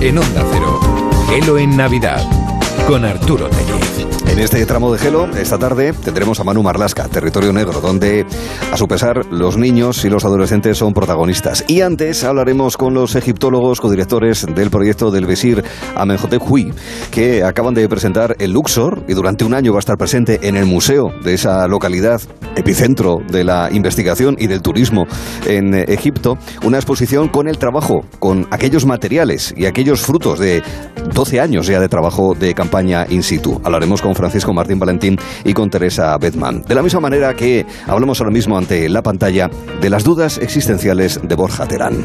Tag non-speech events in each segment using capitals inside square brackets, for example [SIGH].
En Onda Cero, Gelo en Navidad, con Arturo Tellez. En este tramo de Gelo, esta tarde, tendremos a Manu Marlasca, Territorio Negro, donde, a su pesar, los niños y los adolescentes son protagonistas. Y antes hablaremos con los egiptólogos codirectores del proyecto del Besir Amenhotep Hui, que acaban de presentar el Luxor y durante un año va a estar presente en el museo de esa localidad, epicentro de la investigación y del turismo en Egipto, una exposición con el trabajo, con aquellos materiales y aquellos frutos de 12 años ya de trabajo de campaña in situ. Hablaremos con Francisco Martín Valentín y con Teresa Bedman. De la misma manera que hablamos ahora mismo ante la pantalla de las dudas existenciales de Borja Terán.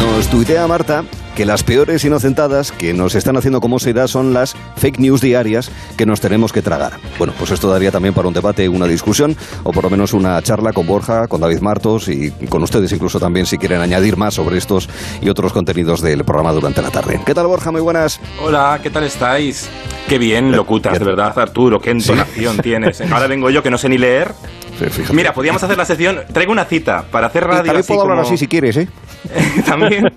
Nos tuitea Marta que las peores inocentadas que nos están haciendo como se da son las fake news diarias que nos tenemos que tragar. Bueno, pues esto daría también para un debate, una discusión o por lo menos una charla con Borja, con David Martos y con ustedes incluso también si quieren añadir más sobre estos y otros contenidos del programa durante la tarde. ¿Qué tal Borja? Muy buenas. Hola, ¿qué tal estáis? Qué bien locutas, de verdad, Arturo, qué entonación tienes. Ahora vengo yo que no sé ni leer. Mira, podríamos hacer la sección. Traigo una cita para hacer radio. También puedo hablar así si quieres, ¿eh? [LAUGHS] También.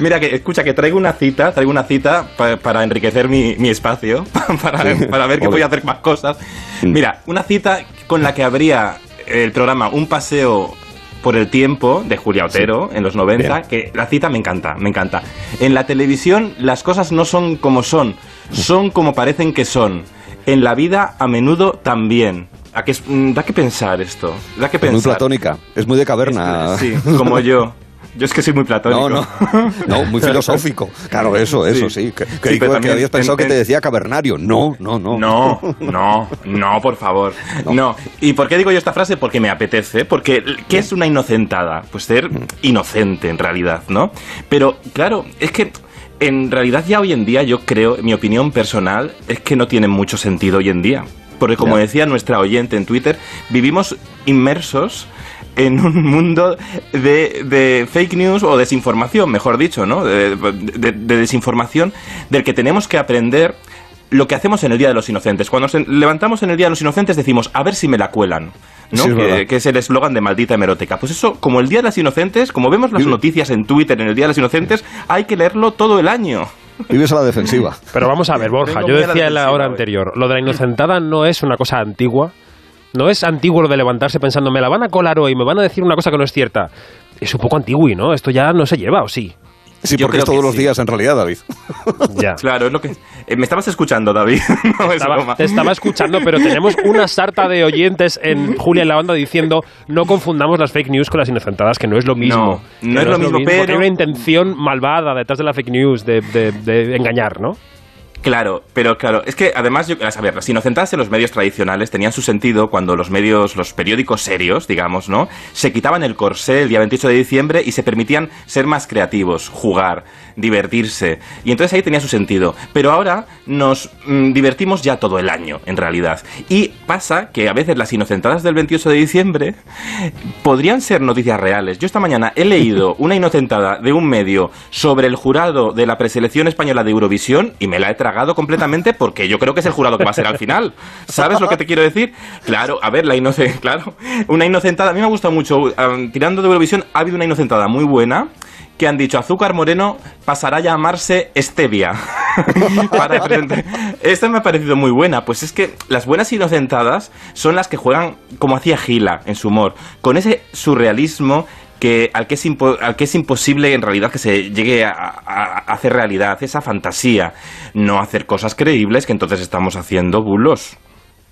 Mira, que escucha, que traigo una cita, traigo una cita para enriquecer mi, mi espacio, [LAUGHS] para, para, ver que voy a hacer más cosas. Mm. Mira, una cita con la que habría el programa Un paseo por el tiempo de Julia Otero en los 90, que la cita me encanta, me encanta. En la televisión las cosas no son como son, son como parecen que son. En la vida a menudo también. ¿A que, mm, da que pensar esto. Da que pensar. Es muy platónica, es muy de caverna. sí, [LAUGHS] como yo. Yo es que soy muy platónico. No, no, no muy filosófico. Claro, eso, eso, sí. Que, que, habías pensado que te decía cavernario. No, no, no. No, no, no, por favor. No. ¿Y por qué digo yo esta frase? Porque me apetece. Porque, ¿qué es una inocentada? Pues ser mm. inocente, en realidad, ¿no? Pero, claro, es que en realidad ya hoy en día yo creo, mi opinión personal, es que no tiene mucho sentido hoy en día. Porque como decía nuestra oyente en Twitter, vivimos inmersos en un mundo de, fake news o desinformación, mejor dicho, ¿no? De, desinformación del que tenemos que aprender lo que hacemos en el Día de los Inocentes. Cuando nos levantamos en el Día de los Inocentes decimos, a ver si me la cuelan. ¿no? que, es el eslogan de maldita hemeroteca. Pues eso, como el Día de las Inocentes, como vemos las noticias en Twitter en el Día de los Inocentes, hay que leerlo todo el año. Vives a la defensiva. Pero vamos a ver, Borja, yo decía en la hora anterior, lo de la inocentada no es una cosa antigua, no es antiguo lo de levantarse pensando, me la van a colar hoy, me van a decir una cosa que no es cierta. Es un poco antiguo, ¿no? Esto ya no se lleva, ¿o sí? Sí, porque es todos los días en realidad, David. [LAUGHS] Ya. Claro, es lo que. Eh, me estabas escuchando, David. [LAUGHS] te estaba escuchando, pero tenemos una sarta de oyentes en Julia en la banda diciendo no confundamos las fake news con las inocentadas, que no es lo mismo. No, no, es, lo mismo, pero. Hay una intención malvada detrás de la fake news de, de engañar, ¿no? Claro, pero claro, es que además, a ver, las inocentadas en los medios tradicionales tenían su sentido cuando los medios, los periódicos serios, digamos, ¿no? Se quitaban el corsé el día 28 de diciembre y se permitían ser más creativos, jugar, divertirse. Y entonces ahí tenía su sentido. Pero ahora nos mm, divertimos ya todo el año, en realidad. Y pasa que a veces las inocentadas del 28 de diciembre podrían ser noticias reales. Yo esta mañana he leído [LAUGHS] una inocentada de un medio sobre el jurado de la preselección española de Eurovisión y me la he tragado completamente porque yo creo que es el jurado que va a ser al final. ¿Sabes lo que te quiero decir? Claro, a ver, la inocentada, [LAUGHS] claro, una inocentada, a mí me ha gustado mucho, tirando de Eurovisión, ha habido una inocentada muy buena que han dicho azúcar moreno pasará a llamarse stevia. [LAUGHS] Esta me ha parecido muy buena, pues es que las buenas inocentadas son las que juegan como hacía Gila en su humor, con ese surrealismo que al que es, al que es imposible en realidad que se llegue a, hacer realidad esa fantasía, no hacer cosas creíbles que entonces estamos haciendo bulos.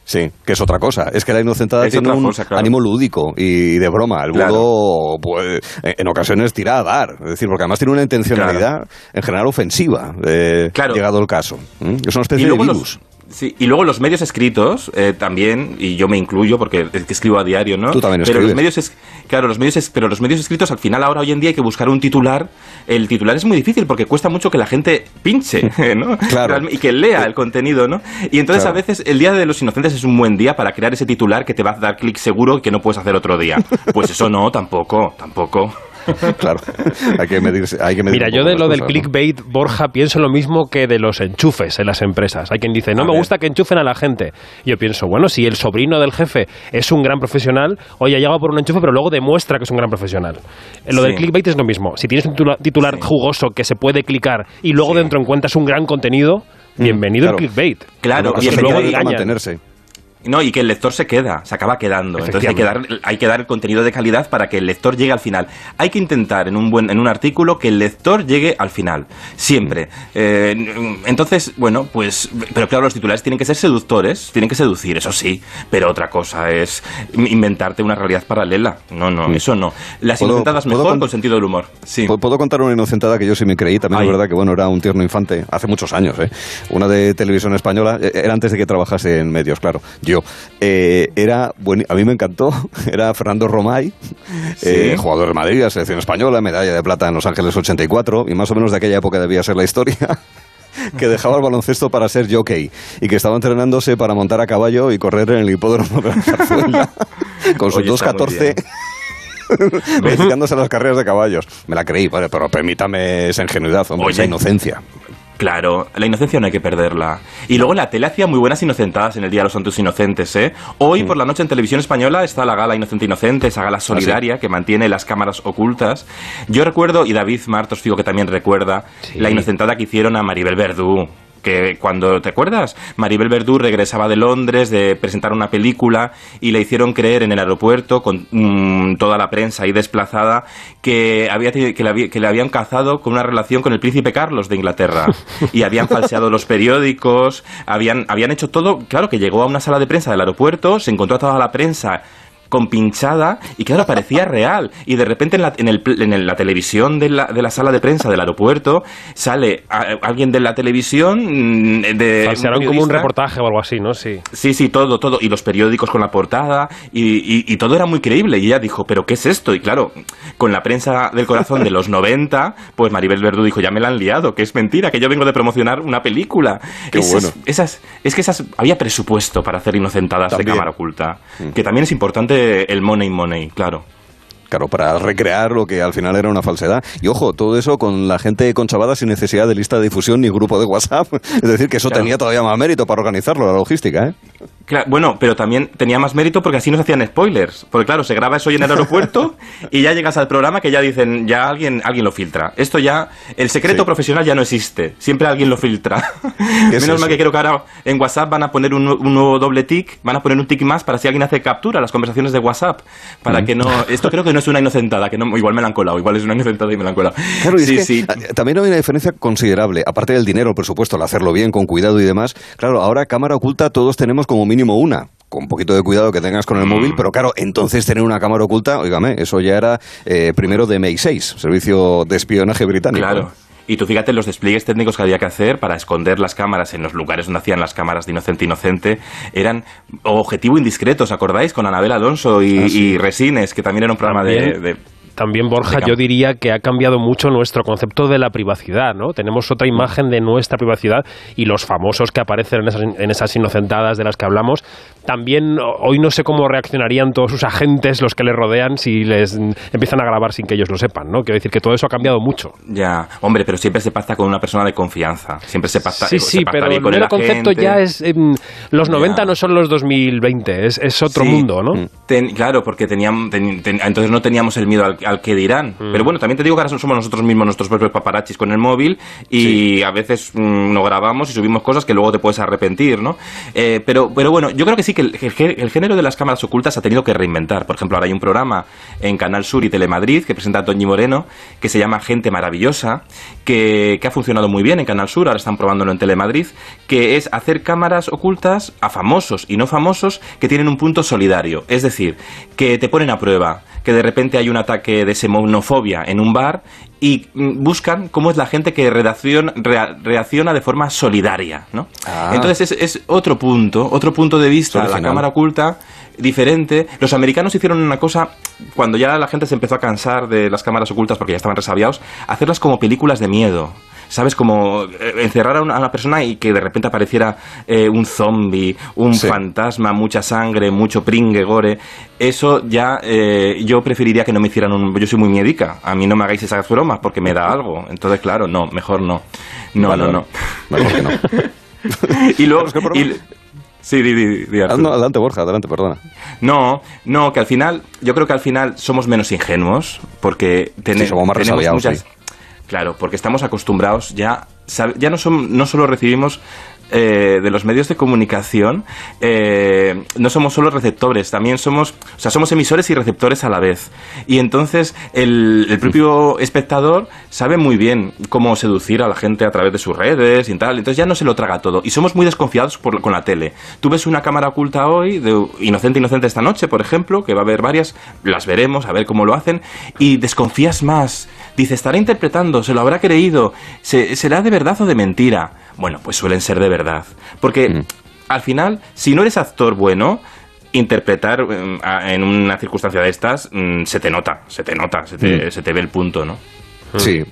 Sí, que es otra cosa. Es que la inocentada tiene un ánimo lúdico y de broma. El bulo, pues, en ocasiones tira a dar. Es decir, porque además tiene una intencionalidad en general ofensiva, eh, llegado el caso. Es una especie de virus. Sí, y luego los medios escritos eh, también, y yo me incluyo porque es que escribo a diario, ¿no? Tú también pero los medios es, claro, los medios pero los medios escritos al final ahora hoy en día hay que buscar un titular. El titular es muy difícil porque cuesta mucho que la gente pinche, [LAUGHS] [LAUGHS] ¿no? Claro. Y que lea el contenido, ¿no? Y entonces a veces el día de los inocentes es un buen día para crear ese titular que te va a dar clic seguro y que no puedes hacer otro día. [LAUGHS] Pues eso no, tampoco, tampoco. [LAUGHS] claro, hay que medirse. Hay que medir Mira, yo de lo del clickbait, Borja, pienso lo mismo que de los enchufes en las empresas. Hay quien dice, no me gusta que enchufen a la gente. Yo pienso, bueno, si el sobrino del jefe es un gran profesional, oye, ha llegado por un enchufe, pero luego demuestra que es un gran profesional. Lo del clickbait es lo mismo. Si tienes un titular jugoso que se puede clicar y luego dentro encuentras un gran contenido, mm, bienvenido al clickbait. Claro, y luego mantenerse. No, y que el lector se queda, se acaba quedando. Entonces hay que, dar, hay que dar el contenido de calidad para que el lector llegue al final. Hay que intentar en un, buen, en un artículo que el lector llegue al final, siempre. Eh, entonces, bueno, pues, pero claro, los titulares tienen que ser seductores, tienen que seducir, eso sí, pero otra cosa es inventarte una realidad paralela. No, no, eso no. Las inocentadas mejor con, sentido del humor. Sí. ¿Puedo contar una inocentada que yo sí me creí? También es verdad que, bueno, era un tierno infante hace muchos años, ¿eh? Una de televisión española, eh, era antes de que trabajase en medios, claro. Eh, era a mí me encantó, [LAUGHS] era Fernando Romay, eh, jugador de Madrid, selección española, medalla de plata en Los Ángeles 84, y más o menos de aquella época debía ser la historia. [LAUGHS] que dejaba el baloncesto para ser jockey y que estaba entrenándose para montar a caballo y correr en el hipódromo de la [LAUGHS] Zarzuela con sus 2.14 dedicándose a las carreras de caballos. Me la creí, pero permítame esa ingenuidad, hombre, esa inocencia. Claro, la inocencia no hay que perderla. Y luego la tele hacía muy buenas inocentadas en el Día de los Santos Inocentes, ¿eh? Hoy por la noche en televisión española está la gala Inocente Inocente, esa gala solidaria que mantiene las cámaras ocultas. Yo recuerdo, y David Martos digo que también recuerda, la inocentada que hicieron a Maribel Verdú que cuando, ¿te acuerdas? Maribel Verdú regresaba de Londres de presentar una película y le hicieron creer en el aeropuerto con mm, toda la prensa ahí desplazada que, había, que, le que le habían cazado con una relación con el príncipe Carlos de Inglaterra y habían falseado los periódicos, habían, habían hecho todo, claro que llegó a una sala de prensa del aeropuerto, se encontró a toda la prensa pinchada y claro, parecía [LAUGHS] real. Y de repente en la, en el, en la televisión de la, de la, sala de prensa del aeropuerto sale alguien de la televisión mm, de... Falsearon como un reportaje o algo así, ¿no? Sí. Sí, sí, todo, todo. Y los periódicos con la portada y, y, todo era muy creíble. Y ella dijo, ¿pero qué es esto? Y claro, con la prensa del corazón de los [LAUGHS] 90, pues Maribel Verdú dijo, ya me la han liado, que es mentira, que yo vengo de promocionar una película. Qué bueno. Esas, es que esas, había presupuesto para hacer inocentadas de cámara oculta, mm. que también es importante el money money, claro. Claro, para recrear lo que al final era una falsedad. Y ojo, todo eso con la gente conchavada sin necesidad de lista de difusión ni grupo de WhatsApp. [LAUGHS] Es decir, que eso tenía todavía más mérito para organizarlo, la logística, ¿eh? Bueno, pero también tenía más mérito porque así nos hacían spoilers. Porque claro, se graba eso hoy en el aeropuerto [LAUGHS] y ya llegas al programa que ya dicen, ya alguien, alguien lo filtra. Esto ya, el secreto profesional ya no existe. Siempre alguien lo filtra. [LAUGHS] Menos mal que creo que ahora en WhatsApp van a poner un, nuevo doble tick, van a poner un tick más para si alguien hace captura las conversaciones de WhatsApp. Para mm. que no, esto creo que no es una inocentada, que no, igual me la han colado, igual es una inocentada y me la han colado. Claro, sí, sí. también hay una diferencia considerable. Aparte del dinero, por supuesto, el hacerlo bien, con cuidado y demás. Claro, ahora cámara oculta todos tenemos como mínimo una con un poquito de cuidado que tengas con el móvil, mm. pero claro, entonces tener una cámara oculta, oígame, eso ya era eh, primero de MI6, Servicio de Espionaje Británico. Claro. Y tú fíjate los despliegues técnicos que había que hacer para esconder las cámaras en los lugares donde hacían las cámaras de Inocente Inocente. Eran objetivo indiscreto, ¿os acordáis? Con Anabel Alonso y, ah, Resines, que también era un programa de, también, Borja, yo diría que ha cambiado mucho nuestro concepto de la privacidad, ¿no? Tenemos otra imagen de nuestra privacidad y los famosos que aparecen en esas, en esas inocentadas de las que hablamos, también hoy no sé cómo reaccionarían todos sus agentes, los que les rodean, si les empiezan a grabar sin que ellos lo sepan, ¿no? Quiero decir que todo eso ha cambiado mucho. Ya, hombre, pero siempre se pacta con una persona de confianza, siempre se pacta, sí, sí, pero el, concepto ya es... Em, los 90 no son los 2020, es, es otro mundo, ¿no? claro, porque teníamos, entonces no teníamos el miedo al al que dirán. Mm. Pero bueno, también te digo que ahora somos nosotros mismos nuestros propios paparachis con el móvil y a veces mm, no grabamos y subimos cosas que luego te puedes arrepentir, ¿no? Eh, pero, pero bueno, yo creo que sí que el, género de las cámaras ocultas ha tenido que reinventar. Por ejemplo, ahora hay un programa en Canal Sur y Telemadrid que presenta a Toñi Moreno que se llama Gente Maravillosa, que, que ha funcionado muy bien en Canal Sur, ahora están probándolo en Telemadrid, que es hacer cámaras ocultas a famosos y no famosos que tienen un punto solidario. Es decir, que te ponen a prueba que de repente hay un ataque de semonofobia en un bar y mm, buscan cómo es la gente que reacciona, reacciona de forma solidaria, ¿no? Ah. Entonces es, es, otro punto, otro punto de vista, la cámara oculta diferente. Los americanos hicieron una cosa, cuando ya la gente se empezó a cansar de las cámaras ocultas porque ya estaban resabiados, hacerlas como películas de miedo. ¿sabes? Como eh, encerrar a una, persona y que de repente apareciera eh, un zombie, un fantasma, mucha sangre, mucho pringue, gore. Eso ya eh, yo preferiría que no me hicieran un... Yo soy muy miedica, a mí no me hagáis esas bromas porque me da algo. Entonces, claro, no, mejor no. No, no, no. [LAUGHS] y luego... Sí, di, di, adelante, Borja, adelante, perdona. No, no, que al final, yo creo que al final somos menos ingenuos, porque somos más tenemos muchas, Claro, porque estamos acostumbrados ya, ya no, son, no solo recibimos eh, de los medios de comunicación eh, no somos solo receptores, también somos, o sea, somos emisores y receptores a la vez. Y entonces el, propio espectador sabe muy bien cómo seducir a la gente a través de sus redes y tal. Entonces ya no se lo traga todo. Y somos muy desconfiados con la tele. Tú ves una cámara oculta hoy, de Inocente Inocente esta noche, por ejemplo, que va a haber varias, las veremos, a ver cómo lo hacen, y desconfías más. Dice, estará interpretando, se lo habrá creído, será de verdad o de mentira. Bueno, pues suelen ser de verdad. Porque mm. al final, si no eres actor bueno, interpretar em, en una circunstancia de estas mm, se te nota, se te nota, se te, mm. se te ve el punto, ¿no? Sí,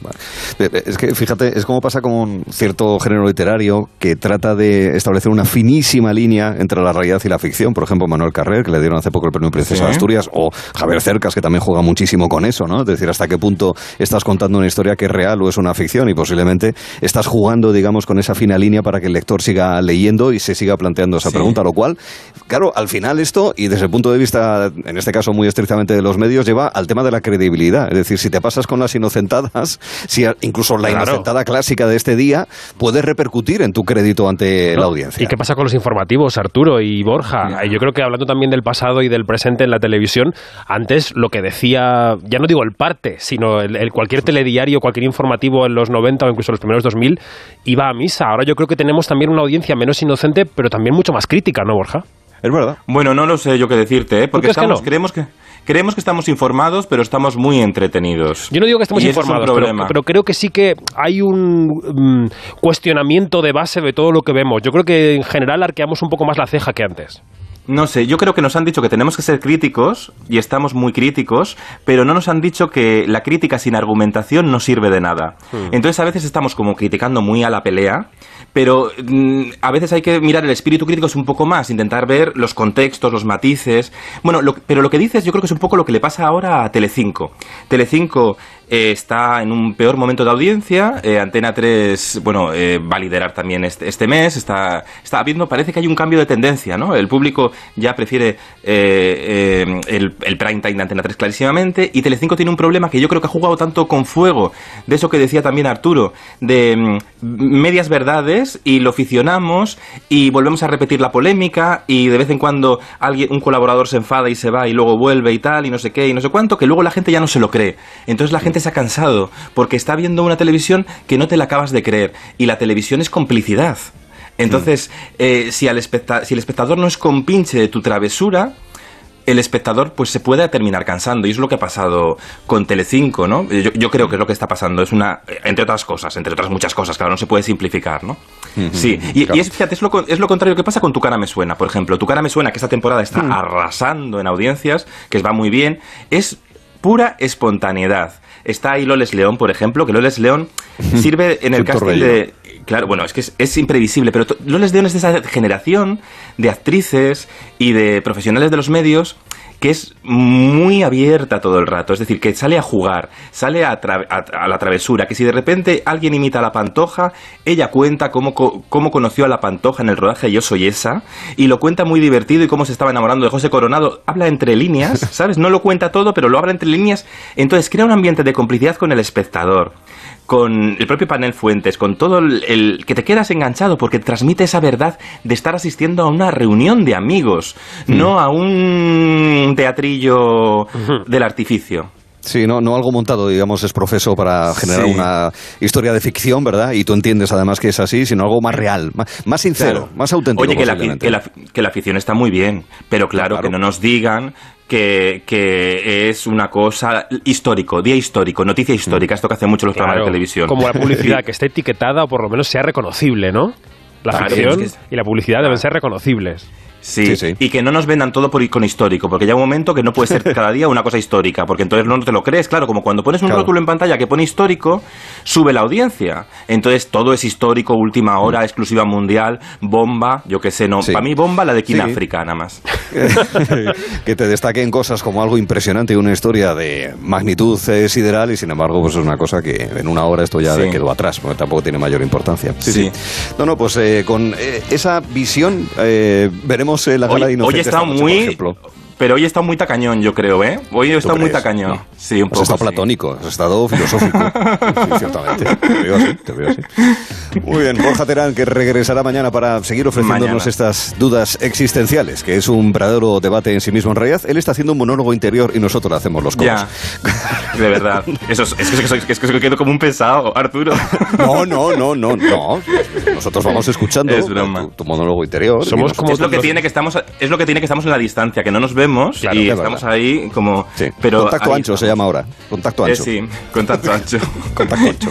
es que fíjate, es como pasa con un cierto género literario que trata de establecer una finísima línea entre la realidad y la ficción. Por ejemplo, Manuel Carrer, que le dieron hace poco el premio Princesa de Asturias, o Javier Cercas, que también juega muchísimo con eso, ¿no? Es decir, hasta qué punto estás contando una historia que es real o es una ficción y posiblemente estás jugando, digamos, con esa fina línea para que el lector siga leyendo y se siga planteando esa pregunta, lo cual, claro, al final esto, y desde el punto de vista, en este caso muy estrictamente de los medios, lleva al tema de la credibilidad. Es decir, si te pasas con las inocentadas, si incluso la inocentada clásica de este día puede repercutir en tu crédito ante la audiencia. ¿Y qué pasa con los informativos, Arturo y Borja? Yo creo que hablando también del pasado y del presente en la televisión, antes lo que decía, ya no digo el parte, sino el, cualquier telediario, cualquier informativo en los 90 o incluso los primeros 2000 iba a misa. Ahora yo creo que tenemos también una audiencia menos inocente, pero también mucho más crítica, ¿no, Borja? Es verdad. Bueno, no lo sé yo qué decirte, ¿eh? porque estamos, creemos que creemos que estamos informados, pero estamos muy entretenidos. Yo no digo que estemos informados, pero, creo que sí que hay un mm, cuestionamiento de base de todo lo que vemos. Yo creo que en general arqueamos un poco más la ceja que antes. No sé, yo creo que nos han dicho que tenemos que ser críticos y estamos muy críticos, pero no nos han dicho que la crítica sin argumentación no sirve de nada. Hmm. Entonces a veces estamos como criticando muy a la pelea pero mm, a veces hay que mirar el espíritu crítico es un poco más, intentar ver los contextos, los matices. Bueno, pero lo que dices yo creo que es un poco lo que le pasa ahora a Telecinco. Telecinco eh, está en un peor momento de audiencia. Eh, Antena 3, bueno, eh, va a liderar también este, este, mes. Está, está viendo, parece que hay un cambio de tendencia, ¿no? El público ya prefiere el, el, prime time de Antena 3 clarísimamente. Y Telecinco tiene un problema que yo creo que ha jugado tanto con fuego, de eso que decía también Arturo, de mm, medias verdades y lo ficcionamos y volvemos a repetir la polémica y de vez en cuando alguien, un colaborador se enfada y se va y luego vuelve y tal y no sé qué y no sé cuánto, que luego la gente ya no se lo cree. Entonces la gente se ha cansado porque está viendo una televisión que no te la acabas de creer y la televisión es complicidad. Entonces, eh, si, al si el espectador no es compinche de tu travesura, el espectador pues se puede terminar cansando y es lo que ha pasado con Telecinco, ¿no? Yo, creo que es lo que está pasando, es una entre otras cosas, entre otras muchas cosas, claro, no se puede simplificar, ¿no? sí, y, es, fíjate, es lo, es lo contrario que pasa con Tu cara me suena, por ejemplo, Tu cara me suena que esta temporada está arrasando en audiencias, que va muy bien, es pura espontaneidad. Está ahí Loles León, por ejemplo, que Loles León sirve en el casting de... Claro, bueno, es que es, imprevisible, pero Loles León es de esa generación de actrices y de profesionales de los medios que es muy abierta todo el rato, es decir, que sale a jugar, sale a, la travesura, que si de repente alguien imita a la pantoja, ella cuenta cómo, cómo conoció a la pantoja en el rodaje Yo Soy Esa, y lo cuenta muy divertido y cómo se estaba enamorando de José Coronado, habla entre líneas, [LAUGHS] ¿sabes? No lo cuenta todo, pero lo habla entre líneas, entonces crea un ambiente de complicidad con el espectador con el propio panel Fuentes, con todo el, que te quedas enganchado porque transmite esa verdad de estar asistiendo a una reunión de amigos, mm. no a un teatrillo del artificio. Sí, no, no algo montado, digamos, es profeso para generar una historia de ficción, ¿verdad? Y tú entiendes además que es así, sino algo más real, más, sincero, más auténtico. Oye, que la, que, la, ficción está muy bien, pero claro, que no nos digan que, que, es una cosa histórico, día histórico, noticia histórica, esto que hacen mucho los programas de televisión. Como la publicidad, [LAUGHS] que esté etiquetada o por lo menos sea reconocible, ¿no? La ficción y la publicidad deben ser reconocibles. Sí, sí, y que no nos vendan todo por con histórico, porque llega un momento que no puede ser [LAUGHS] cada día una cosa histórica, porque entonces no te lo crees, claro, como cuando pones un rótulo en pantalla que pone histórico, sube la audiencia. Entonces todo es histórico, última hora, mm. exclusiva mundial, bomba, yo qué sé, no, para mí bomba la de Kina África nada más. [LAUGHS] que te destaquen cosas como algo impresionante y una historia de magnitud eh, sideral y sin embargo pues es una cosa que en una hora esto ya quedó atrás, porque tampoco tiene mayor importancia. Sí, sí. No, no, pues eh, con eh, esa visión veremos la gala hoy, Hoy está muy... Pero hoy está muy tacañón, yo creo, ¿eh? Hoy está muy tacañón. Sí, un poco. Has estado platónico, has estado filosófico. [LAUGHS] sí, ciertamente. Te veo así, te veo así. Muy bien, Borja Terán, que regresará mañana para seguir ofreciéndonos estas dudas existenciales, que es un verdadero debate en sí mismo. En realidad, él está haciendo un monólogo interior y nosotros hacemos los coros. Ya, [LAUGHS] de verdad. Eso es, es, que, quedo como un pesado, Arturo. No, no, no, no, no. Nosotros vamos escuchando Tu, monólogo interior. Somos como es lo que tiene que estamos es lo que tiene que estamos en la distancia, que no nos vemos y estamos ahí como pero contacto ancho se llama ahora. Contacto ancho. sí, contacto ancho. [LAUGHS] contacto ancho.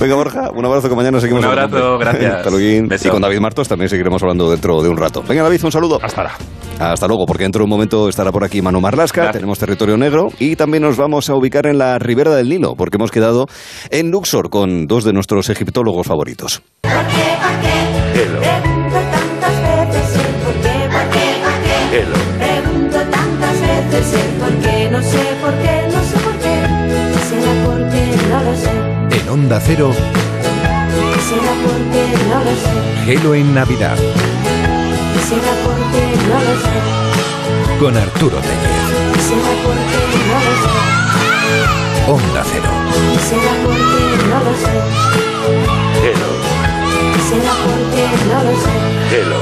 Venga, Borja, un abrazo que mañana seguimos Un abrazo, gracias. [LAUGHS] Y con David Martos también seguiremos hablando dentro de un rato. Venga, David, un saludo. Hasta ahora. Hasta luego, porque dentro de un momento estará por aquí Manu Marlasca, tenemos territorio negro y también nos vamos a ubicar en la ribera del Nilo, porque hemos quedado en Luxor con dos de nuestros egiptólogos favoritos. En Onda Cero, ¿Será porque no lo sé? Gelo en Navidad, ¿Será porque no lo sé? con Arturo Tellez. ¿Será porque no lo sé? Onda Cero. ¿Será porque no lo sé? Gelo, ¿Será porque no lo sé? Gelo.